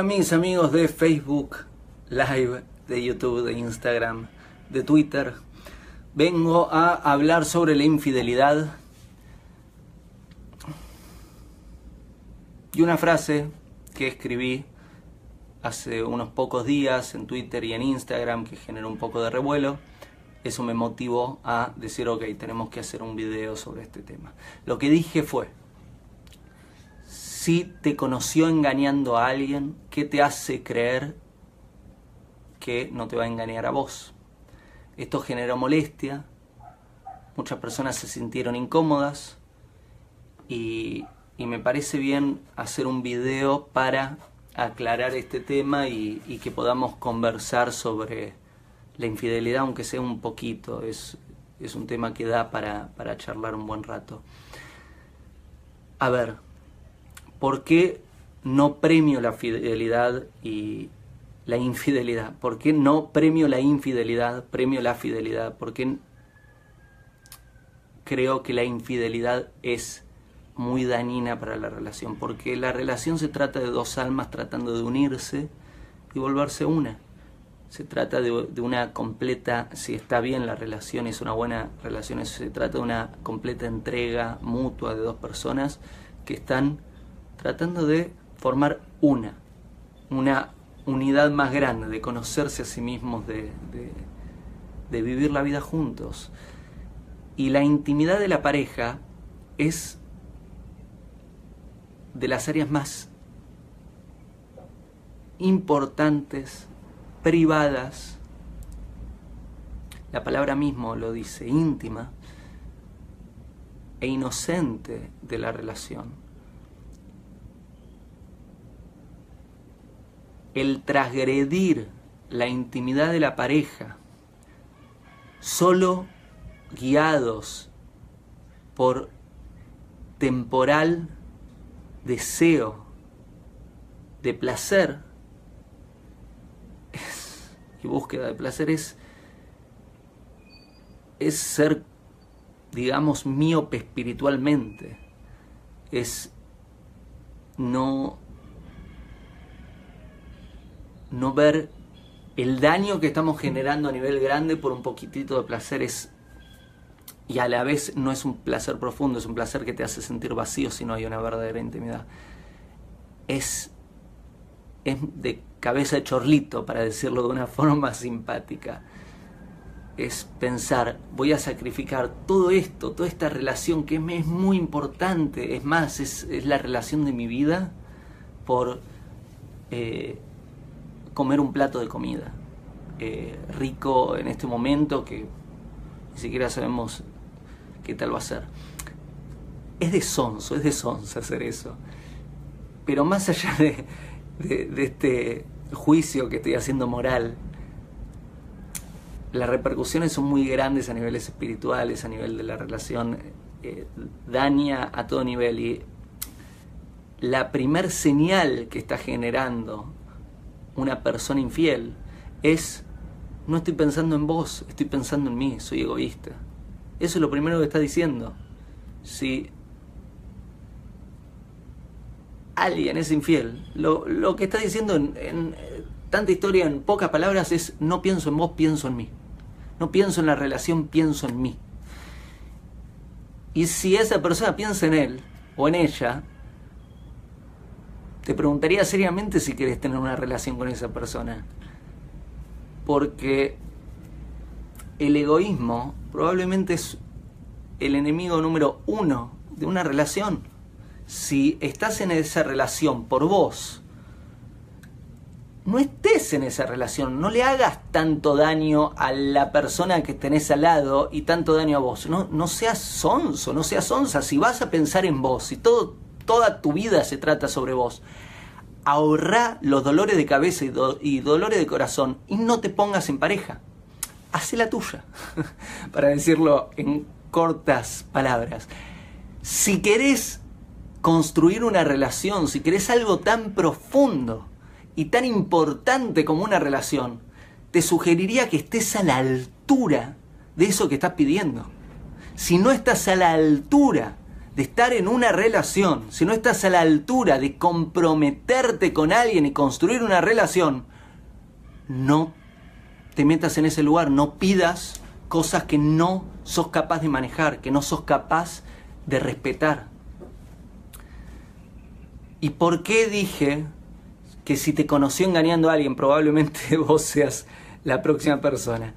Hola mis amigos de Facebook Live, de YouTube, de Instagram, de Twitter. Vengo a hablar sobre la infidelidad y una frase que escribí hace unos pocos días en Twitter y en Instagram que generó un poco de revuelo. Eso me motivó a decir, ok, tenemos que hacer un video sobre este tema. Lo que dije fue, si te conoció engañando a alguien, ¿qué te hace creer que no te va a engañar a vos? Esto generó molestia, muchas personas se sintieron incómodas y, y me parece bien hacer un video para aclarar este tema y, y, que podamos conversar sobre la infidelidad, aunque sea un poquito, es, es un tema que da para, para charlar un buen rato. A ver, ¿por qué no premio la fidelidad y la infidelidad? ¿Por qué no premio la infidelidad, premio la fidelidad? ¿Por qué creo que la infidelidad es muy dañina para la relación? Porque la relación se trata de dos almas tratando de unirse y volverse una. Se trata de, de una completa, si está bien la relación, es una buena relación, se trata de una completa entrega mutua de dos personas que están tratando de formar una, una unidad más grande, de conocerse a sí mismos, de, de, vivir la vida juntos. Y la intimidad de la pareja es de las áreas más importantes, privadas, la palabra mismo lo dice, íntima e inocente de la relación. El transgredir la intimidad de la pareja, solo guiados por temporal deseo de placer y búsqueda de placer es, es ser, digamos, miope espiritualmente, es no no ver el daño que estamos generando a nivel grande por un poquitito de placer es y a la vez no es un placer profundo, es un placer que te hace sentir vacío si no hay una verdadera intimidad. Es, es de cabeza de chorlito, para decirlo de una forma simpática. Es pensar, voy a sacrificar todo esto, toda esta relación que me es muy importante, es más, es, es la relación de mi vida, por eh, comer un plato de comida eh, rico en este momento que ni siquiera sabemos qué tal va a ser. Es de sonso, es de sonso hacer eso. Pero más allá de, de, este juicio que estoy haciendo moral, las repercusiones son muy grandes a niveles espirituales, a nivel de la relación, eh, daña a todo nivel y la primer señal que está generando una persona infiel es, no estoy pensando en vos, estoy pensando en mí, soy egoísta. Eso es lo primero que está diciendo. Si alguien es infiel, lo, lo que está diciendo en, en tanta historia, en pocas palabras, es no pienso en vos, pienso en mí. No pienso en la relación, pienso en mí. Y si esa persona piensa en él o en ella, te preguntaría seriamente si querés tener una relación con esa persona. Porque el egoísmo probablemente es el enemigo número uno de una relación. Si estás en esa relación por vos, no estés en esa relación, no le hagas tanto daño a la persona que tenés al lado y tanto daño a vos. No, no seas sonso, no seas sonsa. Si vas a pensar en vos, si todo toda tu vida se trata sobre vos. Ahorra los dolores de cabeza y, do y dolores de corazón y no te pongas en pareja. Hacé la tuya, para decirlo en cortas palabras. Si querés construir una relación, si querés algo tan profundo y tan importante como una relación, te sugeriría que estés a la altura de eso que estás pidiendo. Si no estás a la altura de estar en una relación, si no estás a la altura de comprometerte con alguien y construir una relación, no te metas en ese lugar, no pidas cosas que no sos capaz de manejar, que no sos capaz de respetar. ¿Y por qué dije que si te conoció engañando a alguien, probablemente vos seas la próxima persona?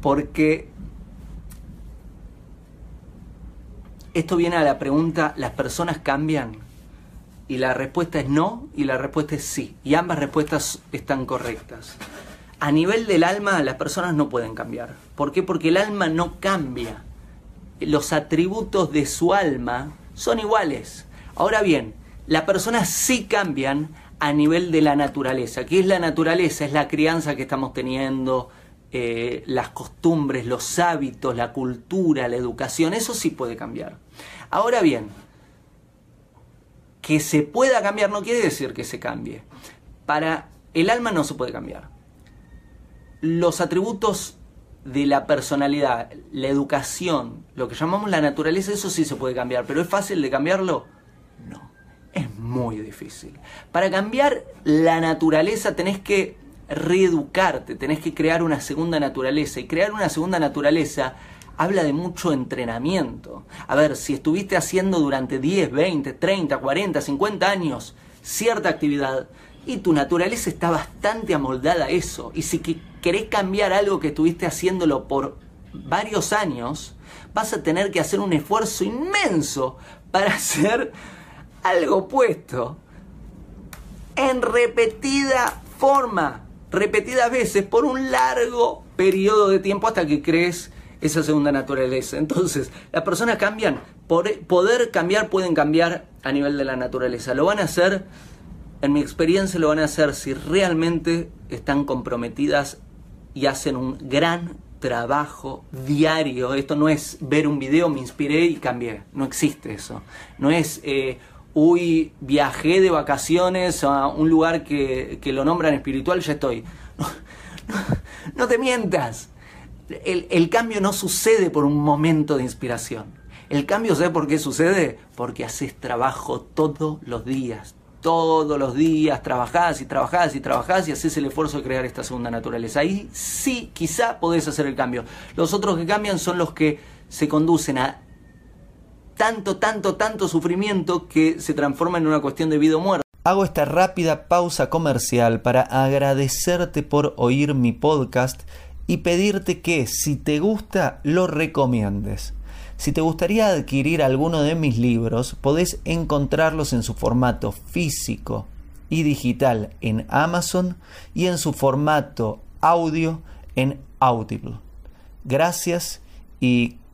Porque esto viene a la pregunta, ¿las personas cambian? Y la respuesta es no y la respuesta es sí. Y ambas respuestas están correctas. A nivel del alma, las personas no pueden cambiar. ¿Por qué? Porque el alma no cambia. Los atributos de su alma son iguales. Ahora bien, las personas sí cambian a nivel de la naturaleza. ¿Qué es la naturaleza? Es la crianza que estamos teniendo, eh, las costumbres, los hábitos, la cultura, la educación, eso sí puede cambiar. Ahora bien, que se pueda cambiar no quiere decir que se cambie. Para el alma no se puede cambiar. Los atributos de la personalidad, la educación, lo que llamamos la naturaleza, eso sí se puede cambiar, pero ¿es fácil de cambiarlo? No, es muy difícil. Para cambiar la naturaleza tenés que reeducarte, tenés que crear una segunda naturaleza. Y crear una segunda naturaleza habla de mucho entrenamiento. A ver, si estuviste haciendo durante 10, 20, 30, 40, 50 años cierta actividad y tu naturaleza está bastante amoldada a eso, y si querés cambiar algo que estuviste haciéndolo por varios años, vas a tener que hacer un esfuerzo inmenso para hacer algo opuesto en repetida forma repetidas veces por un largo periodo de tiempo hasta que crees esa segunda naturaleza. Entonces, las personas cambian, por poder cambiar pueden cambiar a nivel de la naturaleza. Lo van a hacer, en mi experiencia lo van a hacer si realmente están comprometidas y hacen un gran trabajo diario. Esto no es ver un video, me inspiré y cambié. No existe eso. No es eh, uy, viajé de vacaciones a un lugar que, lo nombran espiritual, ya estoy. No, te mientas. El, el, cambio no sucede por un momento de inspiración. El cambio, ¿sabes por qué sucede? Porque haces trabajo todos los días. Todos los días trabajás y trabajás y trabajás y haces el esfuerzo de crear esta segunda naturaleza. Ahí sí, quizá podés hacer el cambio. Los otros que cambian son los que se conducen a tanto, tanto, tanto sufrimiento que se transforma en una cuestión de vida o muerte. Hago esta rápida pausa comercial para agradecerte por oír mi podcast y pedirte que si te gusta lo recomiendes. Si te gustaría adquirir alguno de mis libros, podés encontrarlos en su formato físico y digital en Amazon y en su formato audio en Audible. Gracias y